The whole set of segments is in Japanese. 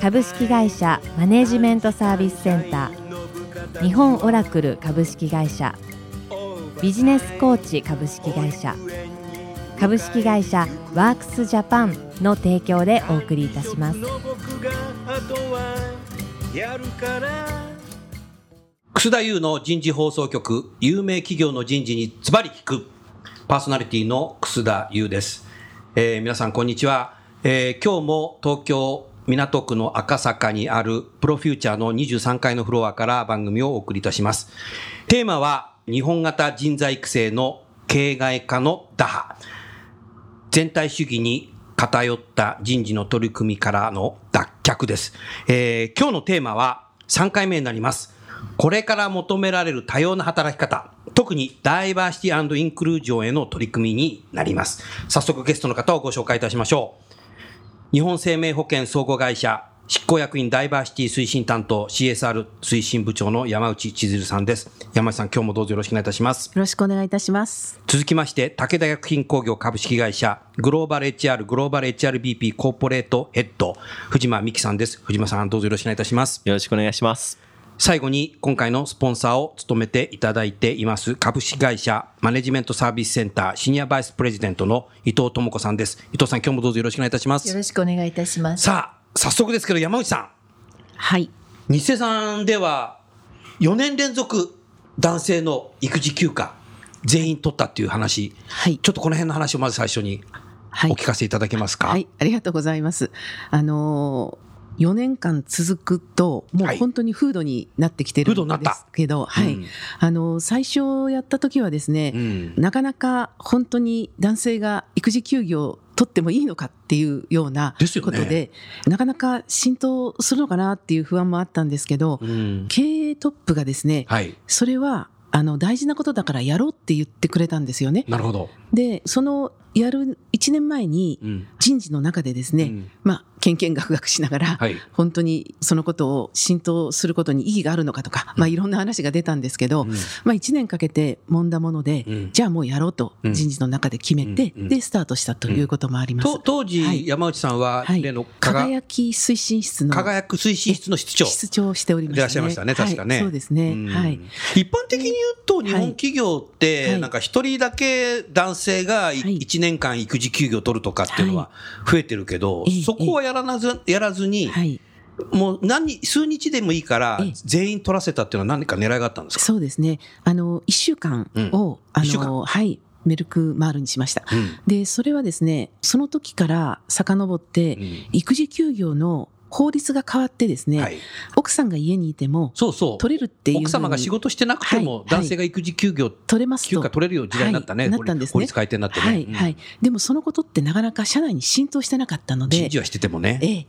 株式会社マネジメントサービスセンター。日本オラクル株式会社。ビジネスコーチ株式会社。株式会社ワークスジャパンの提供でお送りいたします。楠田優の人事放送局。有名企業の人事にズバリ聞く。パーソナリティの楠田優です、えー皆さんこんにちは、えー今日も東京港区の赤坂にあるプロフューチャーの23階のフロアから番組をお送りいたしますテーマは日本型人材育成の形骸化の打破全体主義に偏った人事の取り組みからの脱却です。えー今日のテーマは3回目になります。これから求められる多様な働き方、特にダイバーシティインクルージョンへの取り組みになります。早速ゲストの方をご紹介いたしましょう。日本生命保険総合会社執行役員ダイバーシティ推進担当 CSR 推進部長の山内千鶴さんです。山内さん、今日もどうぞよろしくお願いいたします。よろしくお願いいたします。続きまして、武田薬品工業株式会社、グローバル HR、グローバル HRBP コーポレートヘッド、藤間美希さんです。藤間さん、どうぞよろしくお願いいたします。よろしくお願いします。最後に、今回のスポンサーを務めていただいています、株式会社、マネジメントサービスセンター、シニアバイスプレジデントの伊藤智子さんです。伊藤さん、今日もどうぞよろしくお願いいたします。よろしくお願いいたします。さあ、早速ですけど、山内さはい。ん、日生さんでは、4年連続男性の育児休暇、全員取ったっていう話、はいちょっとこの辺の話をまず最初にはいお聞かせいただけますか？はい。ありがとうございます。あのー4年間続くと、もうはい本当に風土になってきてるんですけど、はい。うんあのー最初やった時はですね、うんなかなか本当に男性が育児休業を取ってもいいのかっていうようなことで、なかなか浸透するのかなっていう不安もあったんですけど、うん経営トップがですね、はい。それはあの大事なことだからやろうって言ってくれたんですよね。なるほど。で、そのやる1年前にうん人事の中でですね、うんまあ、けんけんがくがくしながら、はい。本当にそのことを浸透することに意義があるのかとか、まあ、いろんな話が出たんですけど、うん。まあ、1年かけて揉んだもので、うん。じゃあもうやろうとうん。人事の中で決めて、うん。うん。でスタートしたということもあります。と当時、はい。山内さんは、はい。例の輝き推進室の輝く推進室の室長。室長をしておりましたね。いらっしゃいましたね確かね。はいそうですね。うん。はい。一般的に言うと、日本企業って、はい。なんか一人だけ男性がいはい。一年間育児休業を取るとかっていうのは増えてるけど、ええそこはやらなずやらずに、はい。もう何日、数日でもいいからええ、全員取らせたっていうのは何か狙いがあったんですか？そうですね。あの、1週間を、あ一週間の、はい、メルクマールにしました。うんで、それはですね、その時から遡って、うん育児休業の法律が変わってですね、はい。奥さんが家にいてもそうそう。取れるっていう奥様が仕事してなくても、はい男性が育児休業、取れますと休暇取れるような時代になったね。はいなったんですね法律改定になってね。はい、うんはい。でもそのことってなかなか社内に浸透してなかったので人事、はしててもね。ええ。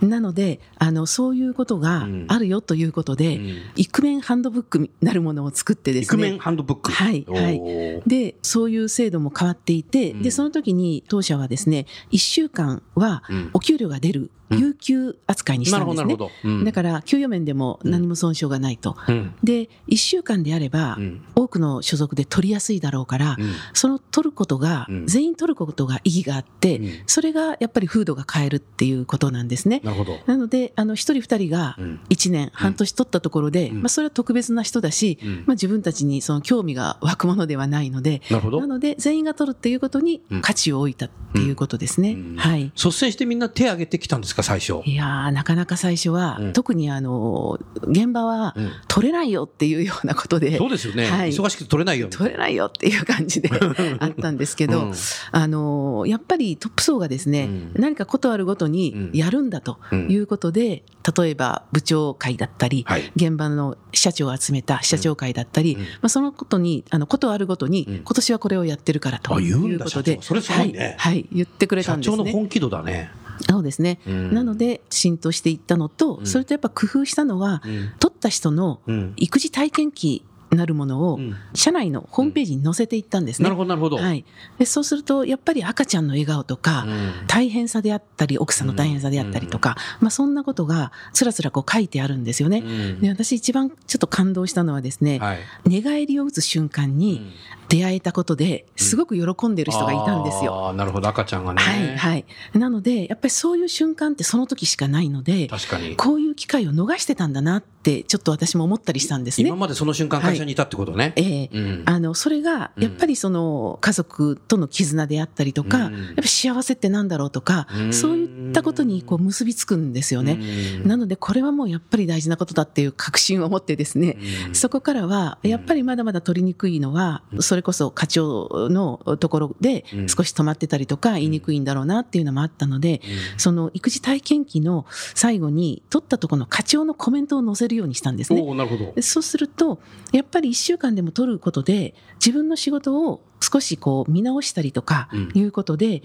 なので、あの、そういうことがあるよということで、うん。イクメンハンドブックになるものを作ってですね。イクメンハンドブック。はいはい。で、そういう制度も変わっていて、うん。で、その時に当社はですね、1週間はうん。お給料が出るうん。有給扱いにしなるほど、たんですね。なるほど。うん。だから、給与面でも何も損傷がないと。うん。で、1週間であれば、うん。多くの所属で取りやすいだろうから、うん。その取ることが、うん。全員取ることが意義があって、うん。それがやっぱり風土が変えるっていうことなんですね。なるほど。なので、あの、一人二人がうん一年、半年取ったところで、うんまあ、それは特別な人だし、うんまあ、自分たちにその興味が湧くものではないので、なるほどな。ので、全員が取るっていうことにうん価値を置いたっていうことですね。うんはい。率先してみんな手を挙げてきたんですか、最初。いやー、なかなか最初は、うん特にあの、現場はうん取れないよっていうようなことで、そうですよね。はい忙しくて取れないよ。取れないよっていう感じで あったんですけど、うんあのやっぱりトップ層がですね、うん何かことあるごとにうんやるんだということで、例えば部長会だったり、はい。現場の社長を集めた社長会だったり、うん。まあ、そのことにあのことあるごとに、うん。今年はこれをやってるからということで社長。それすごいね。はい。はい、言ってくれた社長んですね。の本気度だね。そうですね、うん。なので浸透していったのと、うん。それとやっぱ工夫したのは、うん。取った人のうん。育児体験記なるものをうん社内のホームページに載せていったんですね。なるほどなるほど。はい、でそうするとやっぱり赤ちゃんの笑顔とか、うん大変さであったり奥さんの大変さであったりとか、まあ、そんなことがつらつらこう書いてあるんですよね。うんで私一番ちょっと感動したのはですね、はい。寝返りを打つ瞬間に出会えたことですごく喜んでる人がいたんですよ。なるほど赤ちゃんがね。はいはい、なのでやっぱりそういう瞬間ってその時しかないので確かに。こういう機会を逃してたんだなってちょっと私も思ったりしたんですね今。までその瞬間会社にいたってことね。ええ。うん。あのそれがやっぱりその家族との絆であったりとか、うん。やっぱ幸せってなんだろうとか、うん。そういったことにこう結びつくんですよね。うん。なのでこれはもうやっぱり大事なことだっていう確信を持ってですね、うん。そこからはやっぱりまだまだ取りにくいのは、それこそ課長のところでうん。少し止まってたりとか言いにくいんだろうなっていうのもあったので、その育児体験記の最後に取ったところの課長のコメントを載せるようにしたんですね。おおなるほど。でそうするとやっぱり1週間でも取ることで自分の仕事を少しこう見直したりとかうん。いうことで、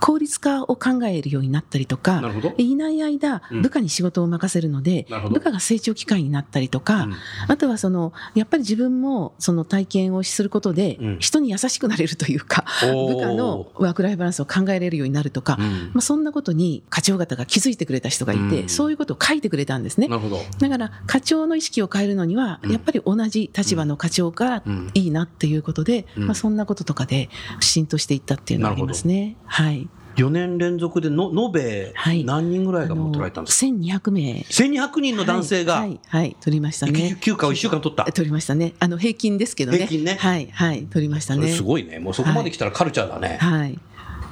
効率化を考えるようになったりとか。いない間うん。部下に仕事を任せるので、なるほど。部下が成長機会になったりとか、うん。あとはそのやっぱり自分もその体験をすることでうん。人に優しくなれるというか、おー。部下のワークライフバランスを考えれるようになるとか、うん。まあ、そんなことに課長方が気づいてくれた人がいて、うん。そういうことを書いてくれたんですね。だから課長の意識を変えるのには、うん。やっぱり同じ立場の課長がうん。いいなっていうことで、うん。まあ、そんなこととかで浸透していったっていうのがありますね。はい。4年連続での延べはい何人ぐらいがもう取られたんですか、1200名。1200人の男性がはい、はい、はい取りましたね。休暇を1週間取った。取りましたね。あの平均ですけどね。平均ねはい、はい、取りましたね。すごいね。もうそこまで来たらカルチャーだね。はい。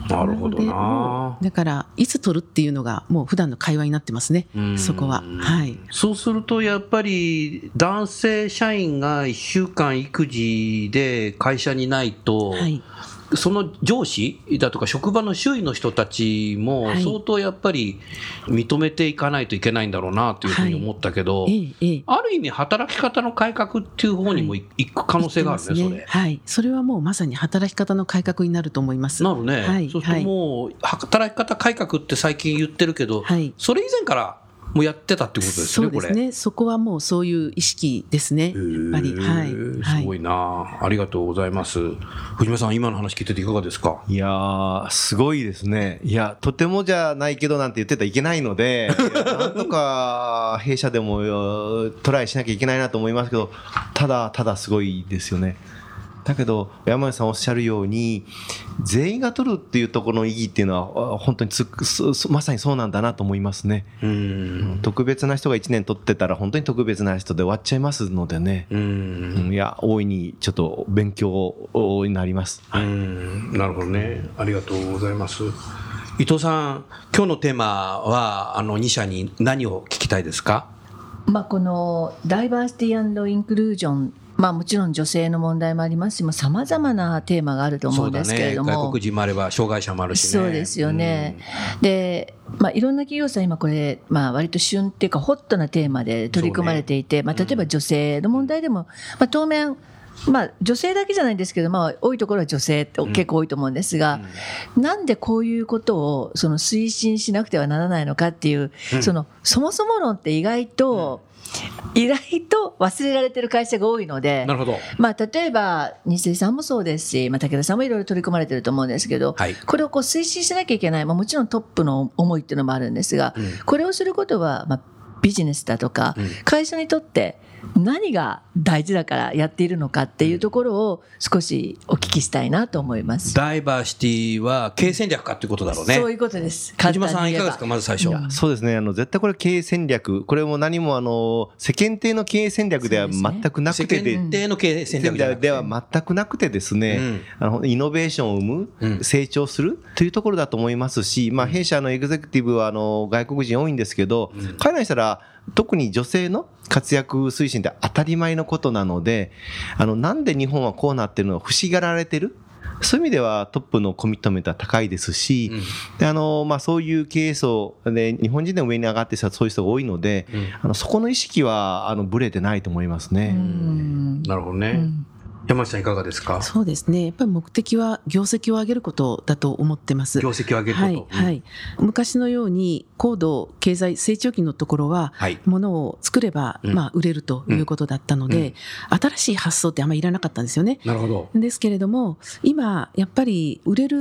なるほどなだからいつ取るっていうのがもう普段の会話になってますねうん。そこは。はい。そうするとやっぱり男性社員が1週間育児で会社にないと、はい。その上司だとか職場の周囲の人たちもはい相当やっぱり認めていかないといけないんだろうなというふうに思ったけど、ええええ。ある意味働き方の改革っていう方にもい行く可能性があるね、言ってますはい。それはもうまさに働き方の改革になると思います。それ。なるね。はい。そうするともう働き方改革って最近言ってるけど、はいそれ以前からもうやってたってことですね、そうですね。そこはもうそういう意識ですね。やっぱり。はい。すごいな、ありがとうございます。藤間さん、今の話聞いてていかがですか？いやー、すごいですね。いや、とてもじゃないけどなんて言ってたらいけないので、なんとか弊社でもよトライしなきゃいけないなと思いますけど、ただただすごいですよね。だけど、山根さんおっしゃるように、全員が取るっていうところの意義っていうのは、あ本当にまさにそうなんだなと思いますね。うん。特別な人が1年取ってたら、本当に特別な人で終わっちゃいますのでね。う。うんんいや、大いにちょっと勉強になります。うん。なるほどね。ありがとうございます。伊藤さん、今日のテーマは、あの、2社に何を聞きたいですか？まあ、このダイバーシティインクルージョン、まあ、もちろん女性の問題もありますしさまざ、まなテーマがあると思そううんだですけれね。ども。外国人もあれば、障害者もあるしね。そうですよね。で、まあ、いろんな企業さん、今これ、まあ、割と旬っていうか、ホットなテーマで取り組まれていて、まあ、例えば女性の問題でも、まあ、当面、まあ、女性だけじゃないんですけど、まあ、多いところは女性って結構多いと思うんですが、なんでこういうことをその推進しなくてはならないのかっていう、そのそもそも論って意外と、意外と忘れられてる会社が多いので、なるほど。まあ、例えば西井さんもそうですし、まあ、武田さんもいろいろ取り組まれてると思うんですけど、はい。これをこう推進しなきゃいけない、まあ、もちろんトップの思いっていうのもあるんですが、うん。これをすることは、まあ、ビジネスだとか、うん。会社にとって何が大事だからやっているのかっていうところを少しお聞きしたいなと思います。ダイバーシティは経営戦略かっていうことだろうね。そういうことです。小島さん、いかがですか、まず最初。そうですね。あの、絶対これ経営戦略。これも何もあの、世間体の経営戦略では全くな世くてで、間体の経営戦略では全くなくてですね、うんあのイノベーションを生む、うん成長するというところだと思いますし、まあ、弊社のエグゼクティブはあの外国人多いんですけど、彼らにしたら特に女性の活躍推進って当たり前のことなので、あのなんで日本はこうなってるのか欲しがられてる？そういう意味ではトップのコミットメントは高いですし、であのまあ、そういう経営層で日本人で上に上がってきたそういう人が多いので、あのそこの意識はあのブレてないと思いますね。うん。なるほどね。うん山内さんいかがですか？そうですね。やっぱり目的は業績を上げることだと思ってます。業績を上げること。はい、はい。昔のように高度経済成長期のところは、はい物を作れば、うんまあ売れるということだったので、新しい発想ってあんまりいらなかったんですよね。なるほど。ですけれども、今、やっぱり売れる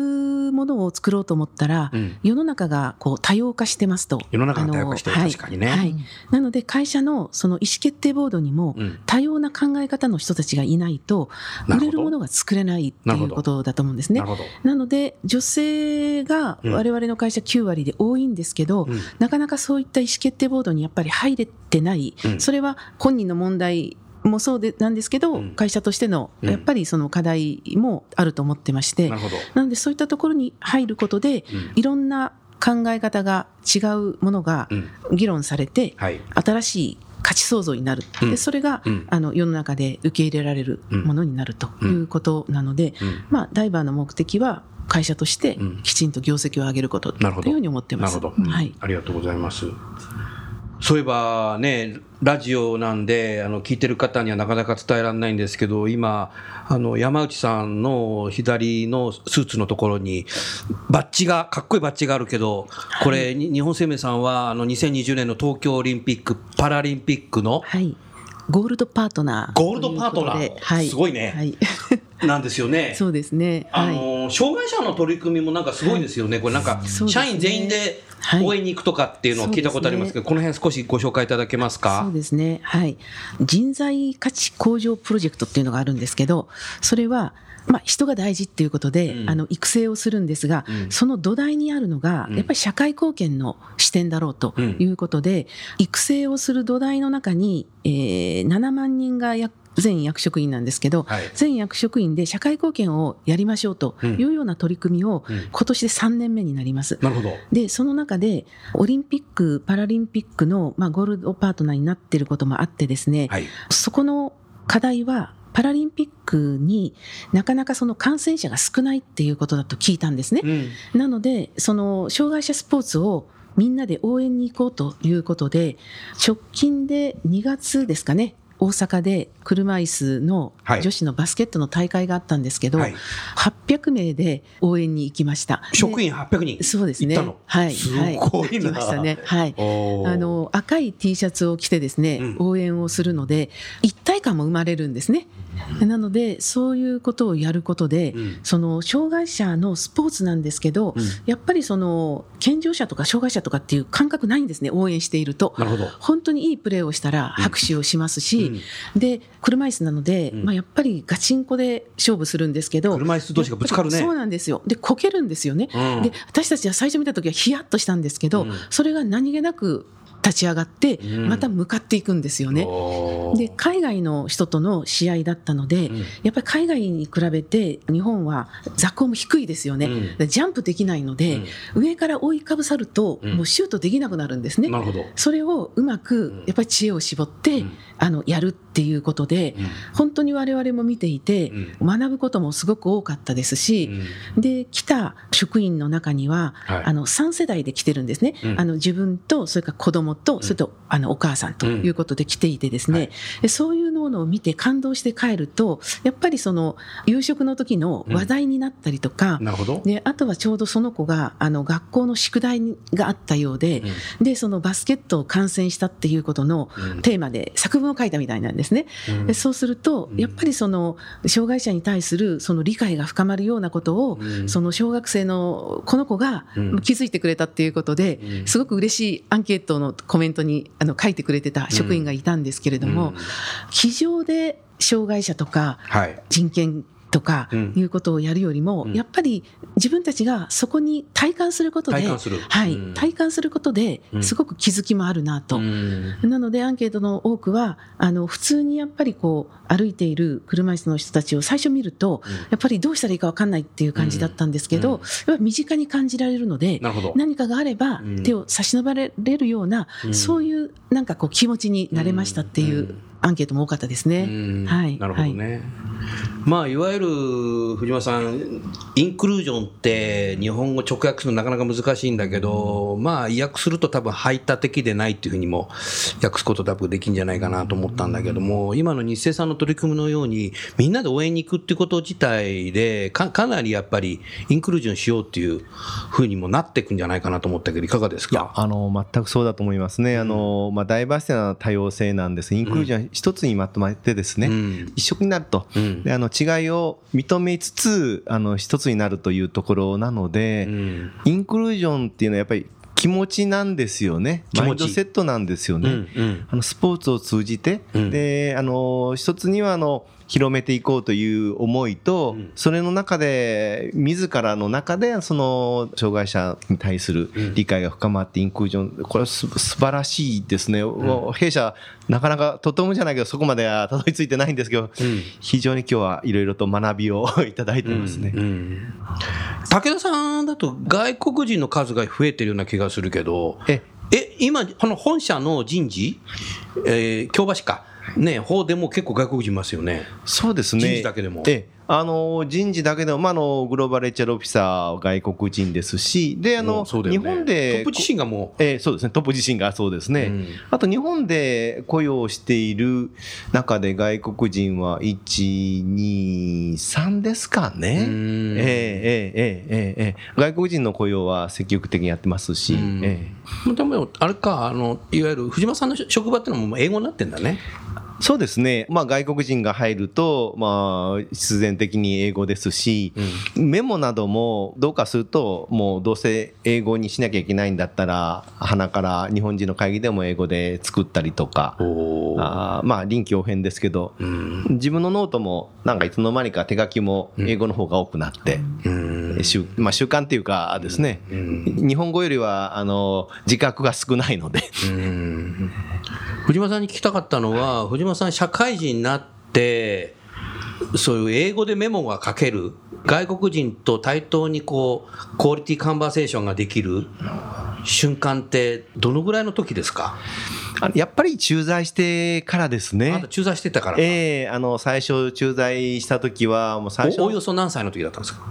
ものを作ろうと思ったら、うん世の中がこう多様化してますと。世の中が多様化してるあの確かにねはい。なので、会社のその意思決定ボードにもうん、多様な考え方の人たちがいないと、売れるものが作れないっていうことだと思うんですね。なので、女性がうん。我々の会社9割で多いんですけど、うん。なかなかそういった意思決定ボードにやっぱり入れてない、うん。それは本人の問題もそうでなんですけど、うん。会社としてのうん。やっぱりその課題もあると思ってまして、な。なのでそういったところに入ることで、うん。いろんな考え方が違うものがうん。議論されて、はい。新しい価値創造になる、うん。でそれが、うん。あの世の中で受け入れられるものになるということなので、うん。まあ、ダイバーの目的は会社としてうん。きちんと業績を上げることというふうに思ってます。はい、ありがとうございます。そういえばね、ラジオなんで、あの、聞いてる方にはなかなか伝えられないんですけど、今、あの、山内さんの左のスーツのところに、バッジが、かっこいいバッジがあるけど、これ、に日本生命さんは、あの、2020年の東京オリンピック・パラリンピックの、はい。ゴールドパートナーゴールドパートナー。はい、すごいね。はい、なんですよね。そうですね。あはい。の障害者の取り組みもなんかすごいですよね、これなんか、社員全員ではい応援に行くとかっていうのを聞いたことありますけど、この辺少しご紹介いただけますか？そう。ですね。はい。人材価値向上プロジェクトっていうのがあるんですけど、それは、まあ、人が大事っていうことで、うんあの育成をするんですが、うんその土台にあるのが、うんやっぱり社会貢献の視点だろうということで、育成をする土台の中に、えー7万人が役全役職員なんですけど、はい全役職員で社会貢献をやりましょうというような取り組みを、うん今年で3年目になります。なるほど。で、その中で、オリンピック・パラリンピックの、まあ、ゴールドパートナーになっていることもあってですね、はい。そこの課題は、パラリンピックになかなかその感染者が少ないっていうことだと聞いたんですね。うん。なので、その障害者スポーツをみんなで応援に行こうということで、直近で2月ですかね、大阪で車椅子のはい女子のバスケットの大会があったんですけど、はい800名で応援に行きました。職員800人？そうですね。行ったの？はい。すごいなはい、行きましたね。はい。あの、赤い T シャツを着てですね、うん応援をするので、一体感も生まれるんですね。なので、そういうことをやることで、うん。その、障害者のスポーツなんですけど、うん。やっぱりその、健常者とか障害者とかっていう感覚ないんですね、応援していると。なるほど。本当にいいプレーをしたら拍手をしますし、で、車椅子なので、うん。まあ、やっぱりガチンコで勝負するんですけど、車椅子同士がぶつかるね。そうなんですよ。で、こけるんですよね。うん。で、私たちは最初見た時はヒヤッとしたんですけど、うん。それが何気なく立ち上がって、うんまた向かっていくんですよね。おーで、海外の人との試合だったので、うんやっぱり海外に比べて日本は座高も低いですよね。うんでジャンプできないので、上から追いかぶさると、うんもうシュートできなくなるんですね。なるほど。それをうまくやっぱり知恵を絞って、うんあのやるっていうことで、うん。本当に我々も見ていて、う学ぶこともすごく多かったですし、で来た職員の中には、はい。あの3世代で来てるんですね、うん。あの自分とそれから子供と、それとあのお母さんということで来ていてですね、はい。でそういうのを見て感動して帰るとやっぱりその夕食の時の話題になったりとか、なるほど。であとはちょうどその子があの学校の宿題があったようで、でそのバスケットを観戦したっていうことのうん。テーマで作文を書いたみたいなんですね。うんそうするとやっぱりその障害者に対するその理解が深まるようなことを、うんその小学生のこの子が気づいてくれたっていうことで、うんすごく嬉しいアンケートのコメントにあの書いてくれてた職員がいたんですけれども、うん机上で障害者とか。人権とかうん。いうことをやるよりも、うん。やっぱり自分たちがそこに体感することで体感する。はい。うん。体感することでうん。すごく気づきもあるなと。うん。なのでアンケートの多くはあの普通にやっぱりこう歩いている車椅子の人たちを最初見ると、うん。やっぱりどうしたらいいか分かんないっていう感じだったんですけど、うん。やっぱり身近に感じられるので。何かがあればうん。手を差し伸べれるような、うん。そういうなんかこう気持ちになれましたっていうアンケートも多かったですね。うん。はい。なるほどね。まあ、いわゆる藤間さん、インクルージョンって日本語直訳するのなかなか難しいんだけど、まあ、訳すると多分排他的でないっていうふうにも訳すこと多分できるんじゃないかなと思ったんだけども、今の日清さんの取り組みのように、みんなで応援に行くっていうこと自体で、かかなりやっぱりインクルージョンしようっていうふうにもなっていくんじゃないかなと思ったけど、いかがですいやかあの全くそうだと思いますね、あのまあ、ダイバーシティな多様性なんです、インクルージョン一つにまとめてですね、うん。一色になると、うん。であの違いを認めつつあの一つになるというところなので、うん。インクルージョンっていうのはやっぱり気持ちなんですよね、気持ち。マインドセットなんですよね。うんうん。あのスポーツを通じて、うん。であの一つにはあの広めていこうという思いと、うん。それの中で自らの中でその障害者に対する理解が深まってインクルージョンこれはす素晴らしいですね、もう弊社なかなかとてもじゃないけどそこまではたどり着いてないんですけど、うん。非常に今日はいろいろと学びをいただいてますね。うんうん。武田さんだと外国人の数が増えてるような気がするけど、ええ、今、この本社の人事、えー京橋か、ね、方でも結構外国人いますよね。そうですね。人事だけでもええあの人事だけでも、まあ、あのグローバル HR オフィサー外国人ですし、であの、ね、日本でトップ自身がもう、えー、そうですね、トップ自身がそうですね、うん、あと日本で雇用している中で外国人は1、2、3ですかね、えー、えー、えー、えー、えー、外国人の雇用は積極的にやってますし、えー、でもあれかあの、いわゆる藤間さんの職場っていうのも英語になってんだね。そうですね、まあ、外国人が入ると、まあ、必然的に英語ですし、メモなどもどうかすると、もうどうせ英語にしなきゃいけないんだったら、鼻から日本人の会議でも英語で作ったりとか、あーまあ臨機応変ですけど、うん。自分のノートもなんかいつの間にか手書きも英語の方が多くなって、うん。習まあ、習慣っていうかですね、うん。日本語よりはあの自覚が少ないので。うん。藤間さんに聞きたかったのは、藤間さん、社会人になって、そういう英語でメモが書ける、外国人と対等にこう、クオリティカンバーセーションができる瞬間って、どのぐらいの時ですか、あやっぱり駐在してからですね。駐在してたからか、ええあの最初駐在した時はもう最初おおおよそ何歳の時だったんですか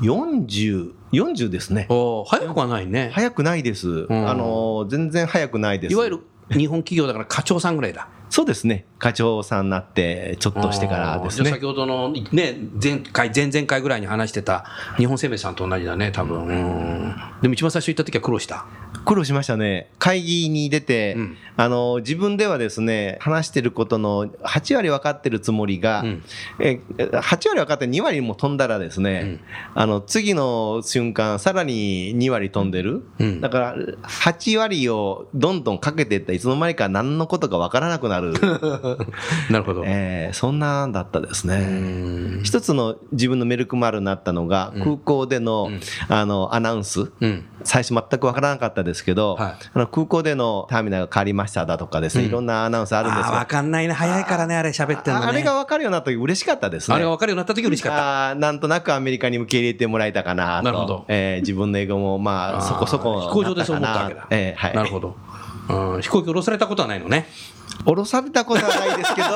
？40、40ですね。早くはないね。早くないです。んあの全然早くないです。いわゆる日本企業だから課長さんぐらいだ。そうですね。課長さんになってちょっとしてからですね先。ほどのね、前回、前々回ぐらいに話してた日本生命さんと同じだね、多分。うんでも一番最初行った時は苦労した？苦労しましたね。会議に出て、うんあの自分ではですね話してることの8割分かってるつもりが、うんえ8割分かって2割も飛んだらですね、あの次の瞬間さらに2割飛んでる、うんだから8割をどんどんかけていったらいつの間にか何のことか分からなくなる、なるほど。えーそんなんだったですうね。ん一つの自分のメルクマールになったのが、空港での,、あのアナウンス、うん。最初全く分からなかったですけど、はいあの空港でのターミナルが変わりましただとかですね、いろんなアナウンスあるんですあーがわかんないね。早いからね、あれ喋ってんのね。ああれが分かるようになった時嬉しかったですね。あれが分かるようになった時嬉しかった。なんとなくアメリカに受け入れてもらえたかなと。なるほどえー自分の英語もまあそこそこ飛行場でそう思ったわけだ。えーはい。なるほど。うん飛行機降ろされたことはないのね。降ろされたことはないですけど、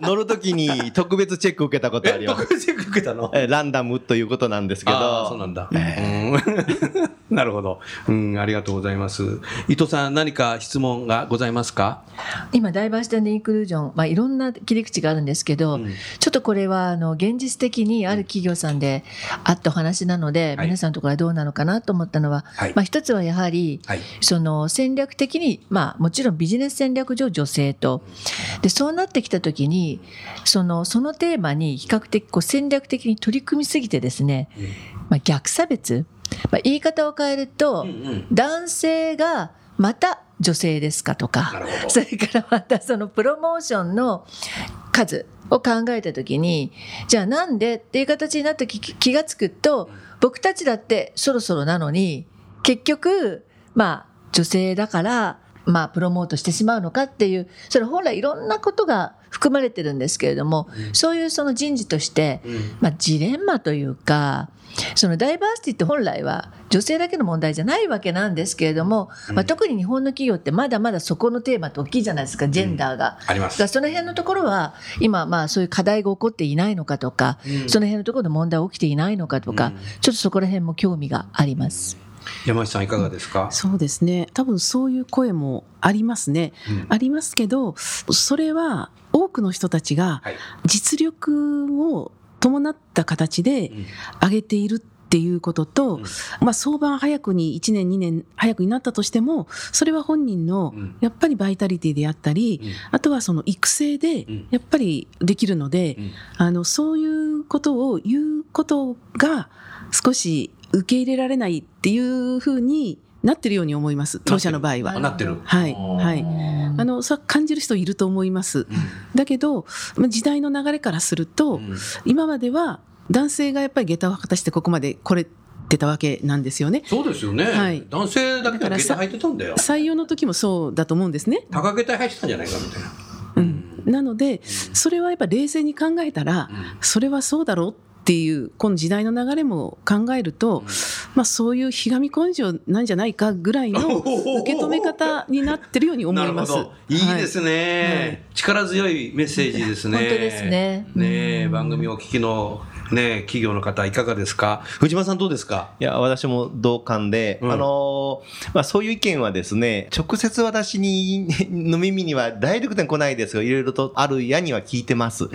乗るときに特別チェック受けたことあります。特別チェック受けたの？えーランダムということなんですけど。そうなんだ。うん なるほど。うん、ありがとうございます。伊藤さん、何か質問がございますか？今ダイバーシティインクルージョン、まあ、いろんな切り口があるんですけど、ちょっとこれはあの現実的にある企業さんであったお話なので、はい皆さんのところはどうなのかなと思ったのは、はいまあ、一つはやはり、はいその戦略的に、まあ、もちろんビジネス戦略上女性と。でそうなってきた時にそのそのテーマに比較的こう戦略的に取り組みすぎてですね、まあ、逆差別、まあ、言い方を変えると、男性がまた女性ですかとか それからまたそのプロモーションの数を考えた時にじゃあなんで？っていう形になった気気がつくと僕たちだってそろそろなのに結局まあ女性だからまあプロモートしてしまうのかっていうそれ本来いろんなことが含含まれてるんですけれども、そういうその人事として、まあ、ジレンマというかそのダイバーシティって本来は女性だけの問題じゃないわけなんですけれども、まあ、特に日本の企業ってまだまだそこのテーマって大きいじゃないですかジェンダーが。あります。その辺のところは今まあそういう課題が起こっていないのかとか、その辺のところで問題起きていないのかとか、ちょっとそこら辺も興味があります。山内さんいかがですか、そうですね。多分そういう声もありますね、うん。ありますけどそれは多くの人たちがはい。実力を伴った形でん。上げているっていうことと、ん。まあ、相場早くに1年2年早くになったとしてもそれは本人のうん。やっぱりバイタリティであったり、うん。あとはその育成でん。やっぱりできるので、うん。あのそういうことを言うことが少し受け入れられないっていうふうになってるように思います。当社の場合は。あなってる。はい。はい。あのそう感じる人いると思います。だけどまあ時代の流れからすると、うん。今までは男性がやっぱり下駄を果たしてここまで来れてたわけなんですよね。そうですよね、はい。男性だけが下駄履いてたんだよ。採用の時もそうだと思うんですね。高下駄履いてたんじゃないかみたいな。うん、なので、それはやっぱ冷静に考えたら、それはそうだろうっていうこの時代の流れも考えると、まあ、そういうひがみ根性なんじゃないかぐらいの 受け止め方になってるように思います。なるほど。い。いですね、力強いメッセージですね。本当ですね。ねえ番組をお聞きのね企業の方いかがですか？藤間さんどうですか？いや、私も同感で、うん。あのーまあ、そういう意見はですね、直接私に、の耳にはダイレクトに来ないですが、いろいろとあるやには聞いてます。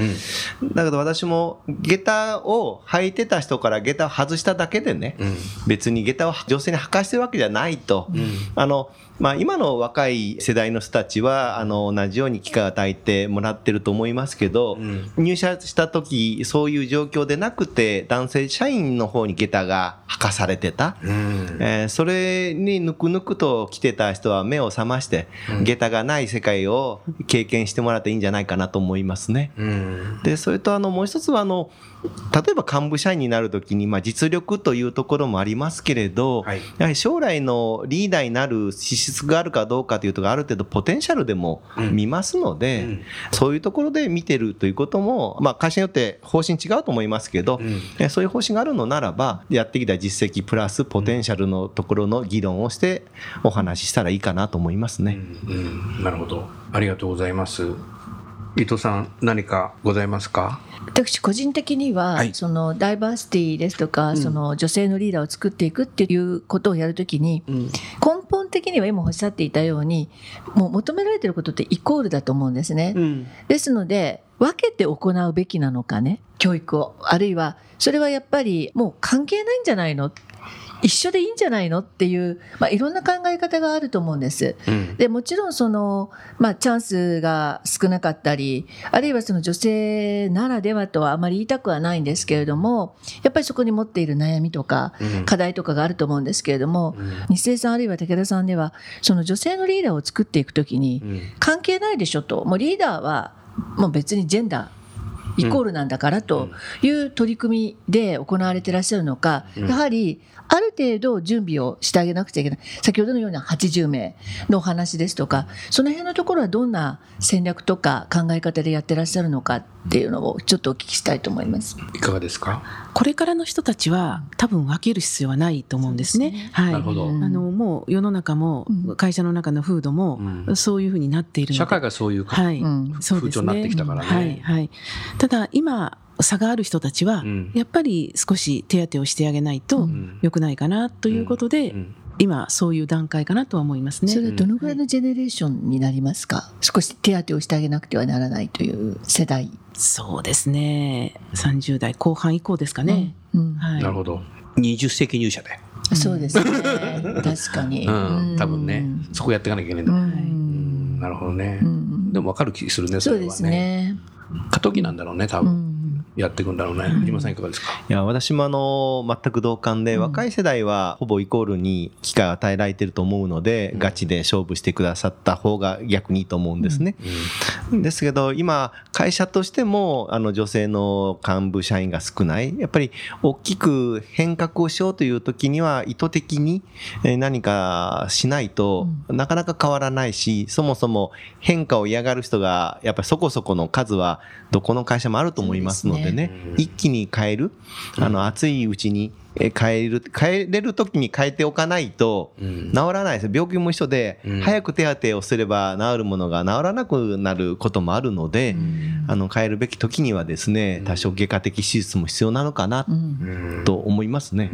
だけど私も、下駄を履いてた人から下駄を外しただけでね、うん。別に下駄を女性に履かしてるわけじゃないと。あの、まあ、今の若い世代の人たちは、あの、同じように機会を与えてもらってると思いますけど、ん入社した時、そういう状況でなくて、男性社員の方に下駄が履かされてた。うんえーそれにぬくぬくと来てた人は目を覚まして、下駄がない世界を経験してもらっていいんじゃないかなと思いますね。うんで、それとあの、もう一つはあの、例えば幹部社員になるときに、まあ実力というところもありますけれど、はい。やはり将来のリーダーになる資質があるかどうかというところがある程度ポテンシャルでも見ますので、うん。そういうところで見てるということも、まあ会社によって方針違うと思いますけど、うん。えそういう方針があるのならば、やってきた実績プラスポテンシャルのところの議論をしてお話ししたらいいかなと思いますね。うん。なるほど。ありがとうございます伊藤さん何かございますか？私個人的には、はい。そのダイバーシティですとか、その女性のリーダーを作っていくっていうことをやるときに、根本的には今おっしゃっていたようにもう求められていることってイコールだと思うんですね。ですので分けて行うべきなのかね教育を。あるいはそれはやっぱりもう関係ないんじゃないの一緒でいいんじゃないの？っていう、まあ、いろんな考え方があると思うんです。うん。でもちろんその、まあ、チャンスが少なかったりあるいはその女性ならではとはあまり言いたくはないんですけれどもやっぱりそこに持っている悩みとかうん。課題とかがあると思うんですけれども、日清さんあるいは武田さんではその女性のリーダーを作っていくときにうん。関係ないでしょと。もうリーダーはもう別にジェンダーイコールなんだからという取り組みで行われていらっしゃるのか、やはりある程度準備をしてあげなくちゃいけない。先ほどのような80名のお話ですとかその辺のところはどんな戦略とか考え方でやってらっしゃるのかっていうのをちょっとお聞きしたいと思います。いかがですか？これからの人たちは多分分ける必要はないと思うんですね。はい。なるほど。あのもう世の中もうん。会社の中の風土もうん。そういうふうになっているので、社会がそういうかはい。風潮になってきたからね。はい。はい。ただ今差がある人たちは、うん。やっぱり少し手当てをしてあげないとん。良くないかなということで、うん。今そういう段階かなとは思いますね。それはどのぐらいのジェネレーションになりますか、少し手当てをしてあげなくてはならないという世代。そうですね。30代後半以降ですかね。うん。はい。なるほど。20世紀入社で。そうですね。確かに。うん。多分ね。そこやっていかなきゃいけないんだ。うねんうん。なるほどね。うん。でも分かる気するねそれはそうですね。過渡期なんだろうね多分。うんやっていくんだろうね。藤間さん。いかがですか？いや私もあの全く同感で、若い世代はほぼイコールに機会を与えられてると思うので、ガチで勝負してくださった方が逆にいいと思うんですね。ですけど、今、会社としても、あの、女性の幹部社員が少ない。やっぱり、大きく変革をしようという時には、意図的にえー何かしないとなかなか変わらないし、そもそも変化を嫌がる人が、やっぱりそこそこの数は、どこの会社もあると思いますのでね、一気に変える、あの、熱いうちに、えー変える、変えれる時に変えておかないと、治らないですよ。病気も一緒で、うん。早く手当てをすれば治るものが治らなくなることもあるので、あの、変えるべき時にはですね、多少外科的手術も必要なのかなうん。と思いますね。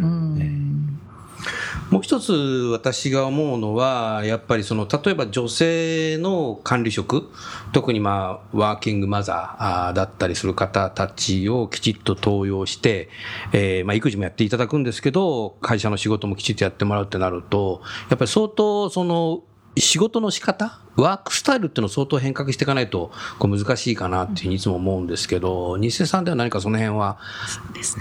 もう一つ私が思うのは、やっぱりその、例えば女性の管理職、特にまあ、ワーキングマザーあーだったりする方たちをきちっと登用して、えーまあ、育児もやっていただくんですけど、会社の仕事もきちっとやってもらうってなると、やっぱり相当その、仕事の仕方？ワークスタイルっていうのを相当変革していかないとこう難しいかなっていうふうにいつも思うんですけど、日生さんでは何かその辺は。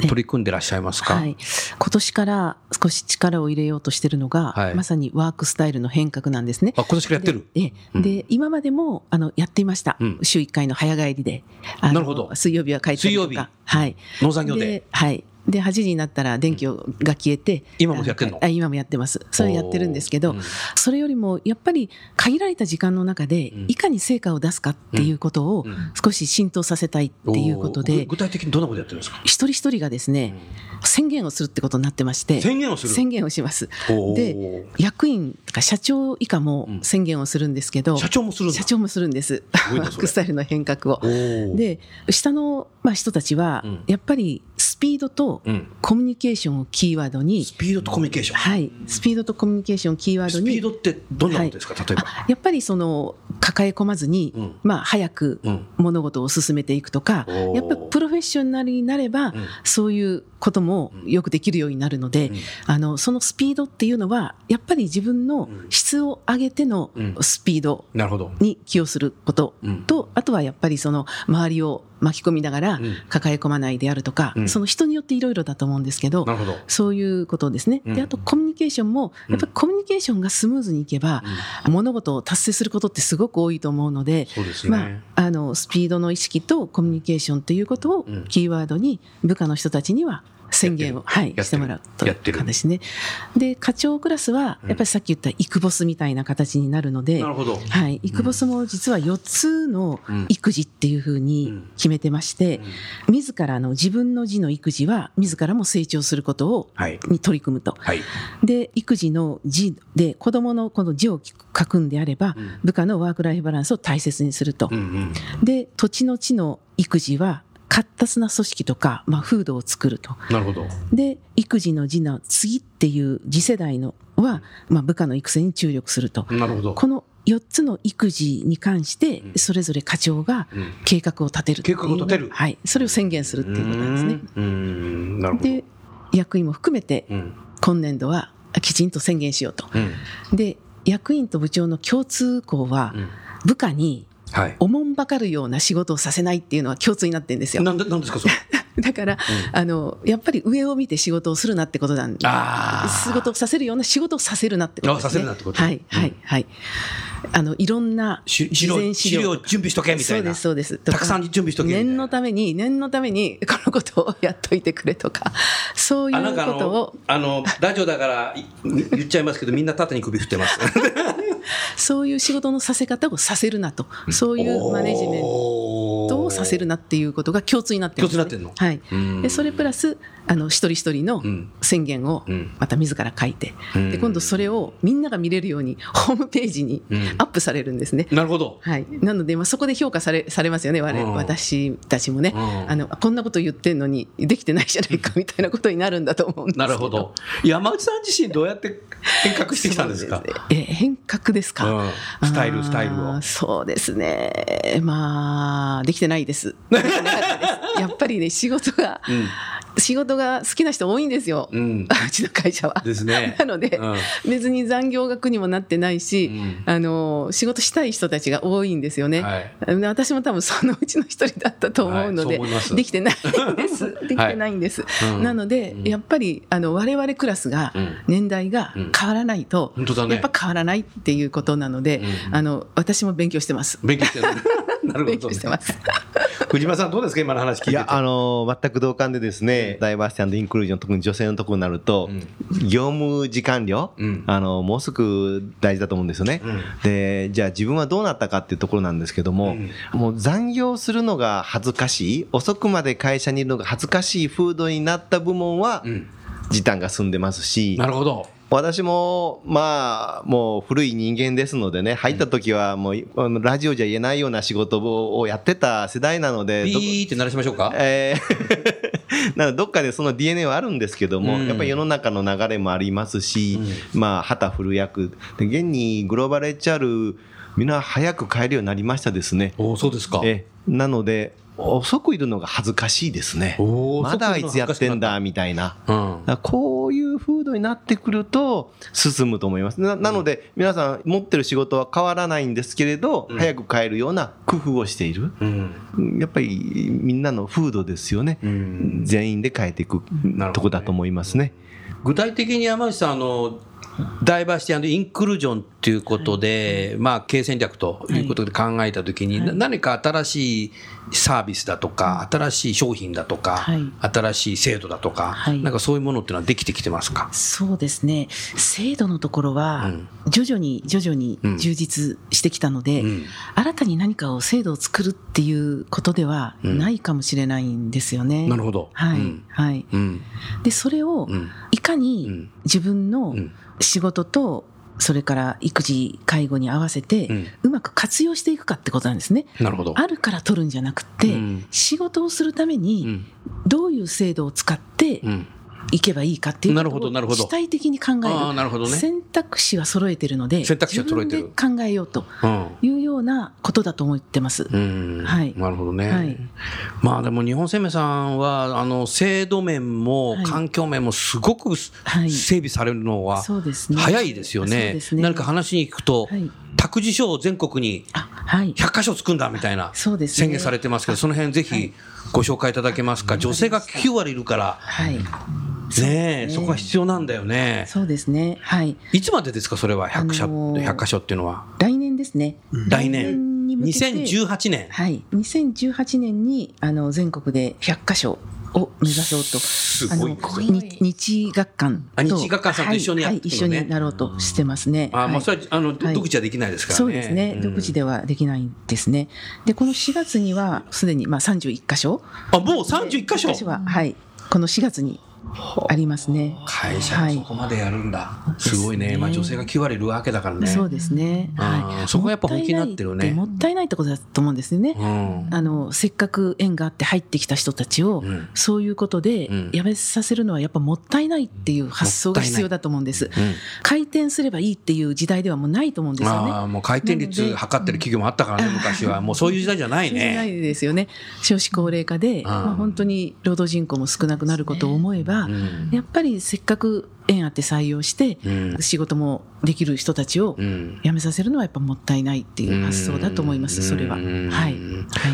取り組んでらっしゃいますか、はい、今年から少し力を入れようとしてるのが、はい。まさにワークスタイルの変革なんですね。あ今年からやってる？でええ。で今までもあのやっていました、うん。週1回の早帰りで。なるほど。水曜日は帰ったりと水曜日。か、はい、農産業ではい、で8時になったら電気をが消えて、今もやってんの？あ今もやってます。それやってるんですけど、う。んそれよりもやっぱり限られた時間の中でうん。いかに成果を出すかっていうことをうん。少し浸透させたいっていうことおー。でぐ具体的にどんなことやってるんですか？一人一人がですね宣言をするってことになってまして宣言をする。宣言をします。で役員とか社長以下もうん。宣言をするんですけど、社長もする社長もするんです。ワークスタイルの変革を。で下の、まあ、人たちはうん。やっぱりスピードとうん。コミュニケーションをキーワードに、スピードとコミュニケーション、はい、スピードとコミュニケーションをキーワードにスピードってどんなことですか、例えば、あやっぱりその抱え込まずに、うん。まあ、早くうん物事を進めていくとか、おー。やっぱりプロフェッショナルになれば、ん。そういうこともよくできるようになるので、うん。あのそのスピードっていうのはやっぱり自分のうん。質を上げてのうん。スピードなるほど、に寄与することうん。と、あとはやっぱりその周りを巻き込みながらうん。抱え込まないであるとか、うん。その人によっていろいろだと思うんですけど、そういうことですね。うん。で、あとコミュニケーションも、やっぱりコミュニケーションがスムーズにいけば、物事を達成することってすごく多いと思うので、ね、まあ、あのスピードの意識とコミュニケーションということをうん。キーワードに部下の人たちには宣言を、はい、してもらうというやってる。形ね。で課長クラスはやっぱりさっき言ったイクボスみたいな形になるので、なるほど、はい、イクボスも実は4つのうん。育児っていうふうに決めてまして、自らの自分の字の育児は自らも成長することを、はい。に取り組むと。はい、で育児の字で子どものこの字を書くんであれば、うん。部下のワークライフバランスを大切にすると。うんうん、で土地の地の育児は活発な組織とか、まあ、風土を作ると。なるほど、で育児の次の次っていう次世代のは、まあ、部下の育成に注力すると。なるほど、この4つの育児に関してうん。それぞれ課長がうん。計画を立てるう。計画を立てる。はい、それを宣言するっていうことなんですね。うーん、なるほど、で役員も含めてうん、今年度はきちんと宣言しようと。うん、で役員と部長の共通項はうん、部下にはい。おもんばかるような仕事をさせないっていうのは共通になってるんですよ。なんで、なんですか、それ？だから、あのやっぱり上を見て仕事をするなってことなんで仕事をさせるような仕事をさせるなってことです、ね。あさせるなってこと？はいはいはい。あのいろんな事料前資料準備しとけみたいなそうですそうです。たくさん準備しとけ念のために念のために このことをやっといてくれとかそういうことをのあのラジオだからい言っちゃいますけどみんな縦に首振ってます そういう仕事のさせ方をさせるなと。そういうマネジメントをさせるなっていうことが共通になってるね、共通になっはい。うん。でそれプラスあの一人一人のうん。宣言をうん。また自ら書いて、うん。で今度それをみんなが見れるように ホームページにうん。アップされるんですね。なるほど。はい、なので、まあ、そこで評価されされますよね、我うん。私たちもね、うん。あの、こんなこと言ってんのにできてないじゃないかみたいなことになるんだと思うんですけなるほど。山内さん自身どうやって変革してきたんですか？え変革ですか、うん。スタイルスタイルを。そうですね。まあできてないです。やっぱりね仕事が、仕事が好きな人多いんですよ、うん、ちの会社は。ですね。なので、うん。別に残業額にもなってないし、うん。あの仕事したい人たちが多いんですよね。はい。私も多分そのうちの一人だったと思うので、はい できてないんです。できてないんです。うん。なので、うん。やっぱりあの我々クラスがうん。年代が変わらないと、ね。やっぱ変わらないっていうことなので、うん。あの私も勉強してます。勉強してるなるほどね勉強してます。藤間さんどうですか？今の話聞いてて。いや、あのー全く同感でですね、ダイバーシティインクルージョン、特に女性のところになると、業務時間量、うんあのもうすぐ大事だと思うんですよね。うんで、じゃあ自分はどうなったかっていうところなんですけども、もう残業するのが恥ずかしい、遅くまで会社にいるのが恥ずかしい風土になった部門は、うん時短が済んでますし、なるほど。私も、まあ、もう古い人間ですのでね、入った時はもう、ラジオじゃ言えないような仕事をやってた世代なので、どこピーって鳴らしましょうか？えー なのでどっかでその DNA はあるんですけども、うんやっぱり世の中の流れもありますし、まあ、旗振る役。で、現にグローバル HR、みんな早く帰るようになりましたですね。おおそうですか。えなので、遅くいるのが恥ずかしいですね。まだあいつやってんだ、みたいな。うん。こういう風土になってくると進むと思います。ななので皆さん持ってる仕事は変わらないんですけれど、早く帰るような工夫をしている。うん。やっぱりみんなの風土ですよね。ん全員で変えていくとこだと思いますね。具体的に山内さん、あの、ダイバーシティインクルージョンっていうことで、まあ、経営戦略ということで考えたときに、な何か新しいサービスだとか、新しい商品だとか、はい。新しい制度だとか、はい。なんかそういうものっていうのはできてきてますか？そうですね。制度のところはうん、徐々に徐々にうん。充実してきたので、うん。新たに何かを制度を作るっていうことではうん。ないかもしれないんですよね。なるほど。はい、うん。はい。うん。で、それをうん。いかうにん。自分のうん仕事と、それから育児、介護に合わせてうん、うまく活用していくかってことなんですね。なるほど。あるから取るんじゃなくて、うん仕事をするためうにん。どういう制度を使ってうん。いけばいいかっていうなることをほどなるほど。主体的に考える。ああ、なるほどね。選択肢は揃えてるので選択肢は揃えてる。自分で考えようとうん。いうようなことだと思ってます。うん。はい。なるほどね。はい。まあでも日本生命さんは、あの、制度面もはい。環境面もすごくはい。整備されるのはそうですね。早いですよそうねで。すね。何か話に聞くとはい、託児所を全国にあはい。100箇所作るんだみたいなそうですね。宣言されてますけど、その辺ぜひご紹介いただけますか？女性が9割いるから、はいねえ、そこは必要なんだよね。そうですね。はい。いつまでですか、それは100社、あのー100箇所っていうのは？来年ですね。来年。に向けて。2018年。はい。2018年。にあの全国で100カ所を目指そうと。すごいあのに日学館と。あ日学館さんと一緒にやってはいはい、一緒になろうとしてますね。あ、まあ、はい。それは、あの、はい。独自はできないですからね。そうですね、ん。独自ではできないんですね。で、この4月にはすでにまあ31箇所。あ、もう31箇所箇所？は、はい、この4月にありますね。会社でそこまでやるんだ。すごいね。まあ女性が9割いるわけだからね。そうですね。はい。そこはやっぱ本気になってるねもったいないってことだと思うんですよね。うん。あのせっかく縁があって入ってきた人たちを、うんそういうことでうん辞めさせるのはやっぱもったいないっていう発想が必要だと思うんです。うん回転すればいいっていう時代ではもうないと思うんですよね。ああ、もう回転率測ってる企業もあったからね、昔は。もうそういう時代じゃない そうじゃなね。いですよね。少子高齢化で、まあ、本当に労働人口も少なくなることを思えば、うんやっぱりせっかく縁あって採用して、うん仕事もできる人たちをうん辞めさせるのはやっぱもったいないっていう発想だと思います、それは。うんはい。は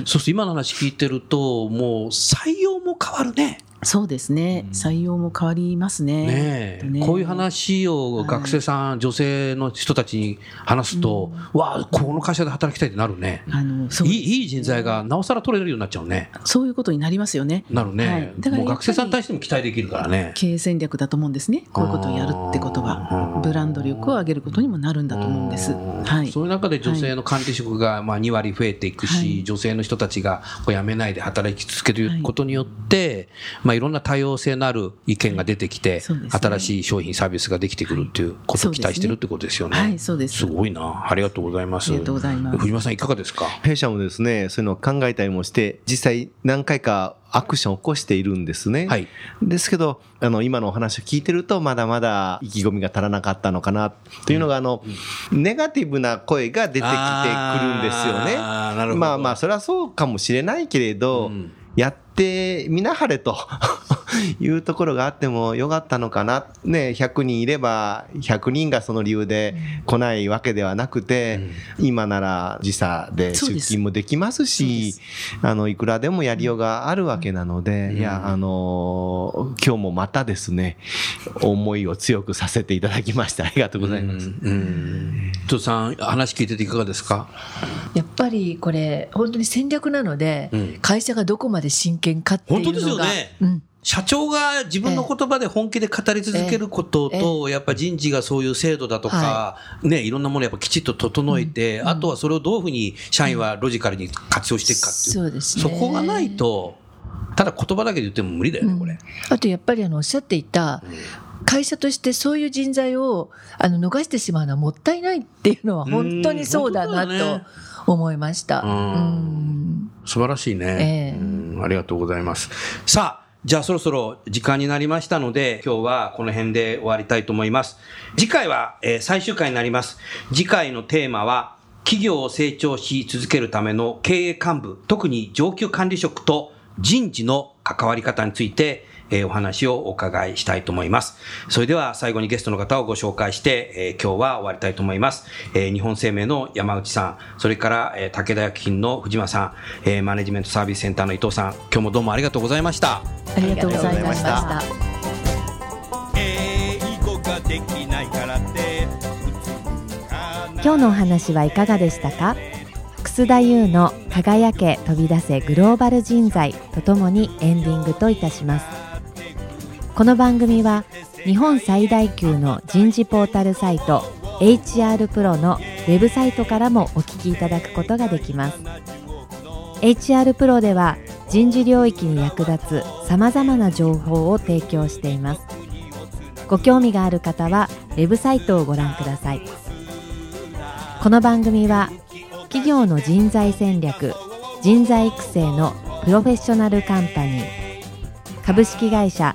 いそうす今の話聞いてると、もう採用も変わるね。そうですね。採用も変わりますね。ねえねこういう話を学生さん、女性の人たちに話すと、わあ、この会社で働きたいってなるね。あのそういいいい人材がなおさら取れるようになっちゃうね。そういうことになりますよね。なるね。はいだか学生さんに対ししても期待できるからね。経営戦略だと思うんですね。こういうことをやるってことは、ブランド力を上げることにもなるんだと思うんです。はい。そういう中で女性の管理職がまあ2割増えていくし、はい女性の人たちがこう辞めないで働き続けることによって、いまあ、いろんな多様性のある意見が出てきて、ね新しい商品、サービスができてくるっていうことを期待してるってことですよね。はいそうですすごいな。ありがとうございます。ありがとうございます藤間さん、いかがですか？弊社もですね、そういうのを考えたりもして、実際何回かアクションを起こしているんですね。はいですけど、あの、今のお話を聞いてると、まだまだ意気込みが足らなかったのかな、というのが、あの、ネガティブな声が出てきてくるんですよね。あーなるほどまあまあ、それはそうかもしれないけれど、うんやってみなはれと。いうところがあってもよかったのかな。ね、100人いれば100人がその理由で来ないわけではなくて、今なら時差で出勤もできますし、あの、いくらでもやりようがあるわけなので、いや、あの、今日もまたですね、思いを強くさせていただきました。ありがとうございます。うん。とさん、話聞いてていかがですか？やっぱりこれ本当に戦略なので、うん。会社がどこまで真剣かっていうのが。本当ですよね。うん、社長が自分の言葉で本気で語り続けることと、やっぱ人事がそういう制度だとか、ね、いろんなものをやっぱきちっと整えて、あとはそれをどういうふうに社員はロジカルに活用していくかっていう。そうですね。そこがないと、ただ言葉だけで言っても無理だよね、これ。あとやっぱりあのおっしゃっていた会社としてそういう人材をあの逃してしまうのはもったいないっていうのは本当にそうだなと思いました。素晴らしいね、ありがとうございます。さあ、じゃあそろそろ時間になりましたので、今日はこの辺で終わりたいと思います。次回は、えー最終回になります。次回のテーマは、企業を成長し続けるための経営幹部、特に上級管理職と人事の関わり方について、えーお話をお伺いしたいと思います。それでは最後にゲストの方をご紹介して、えー今日は終わりたいと思います。えー日本生命の山内さん、それから、えー武田薬品の藤間さん、えーマネジメントサービスセンターの伊藤さん、今日もどうもありがとうございました。ありがとうございました。今日のお話はいかがでしたか？楠田優の「輝け飛び出せグローバル人材」とともにエンディングといたしますこの番組は日本最大級の人事ポータルサイト HR プロのウェブサイトからもお聞きいただくことができます。HR プロでは人事領域に役立つさまざまな情報を提供しています。ご興味がある方はウェブサイトをご覧ください。この番組は企業の人材戦略人材育成のプロフェッショナルカンパニー株式会社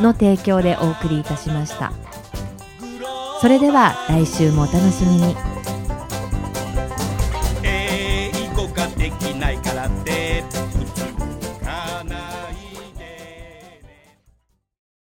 の提供でお送りいたしました。それでは来週もお楽しみに。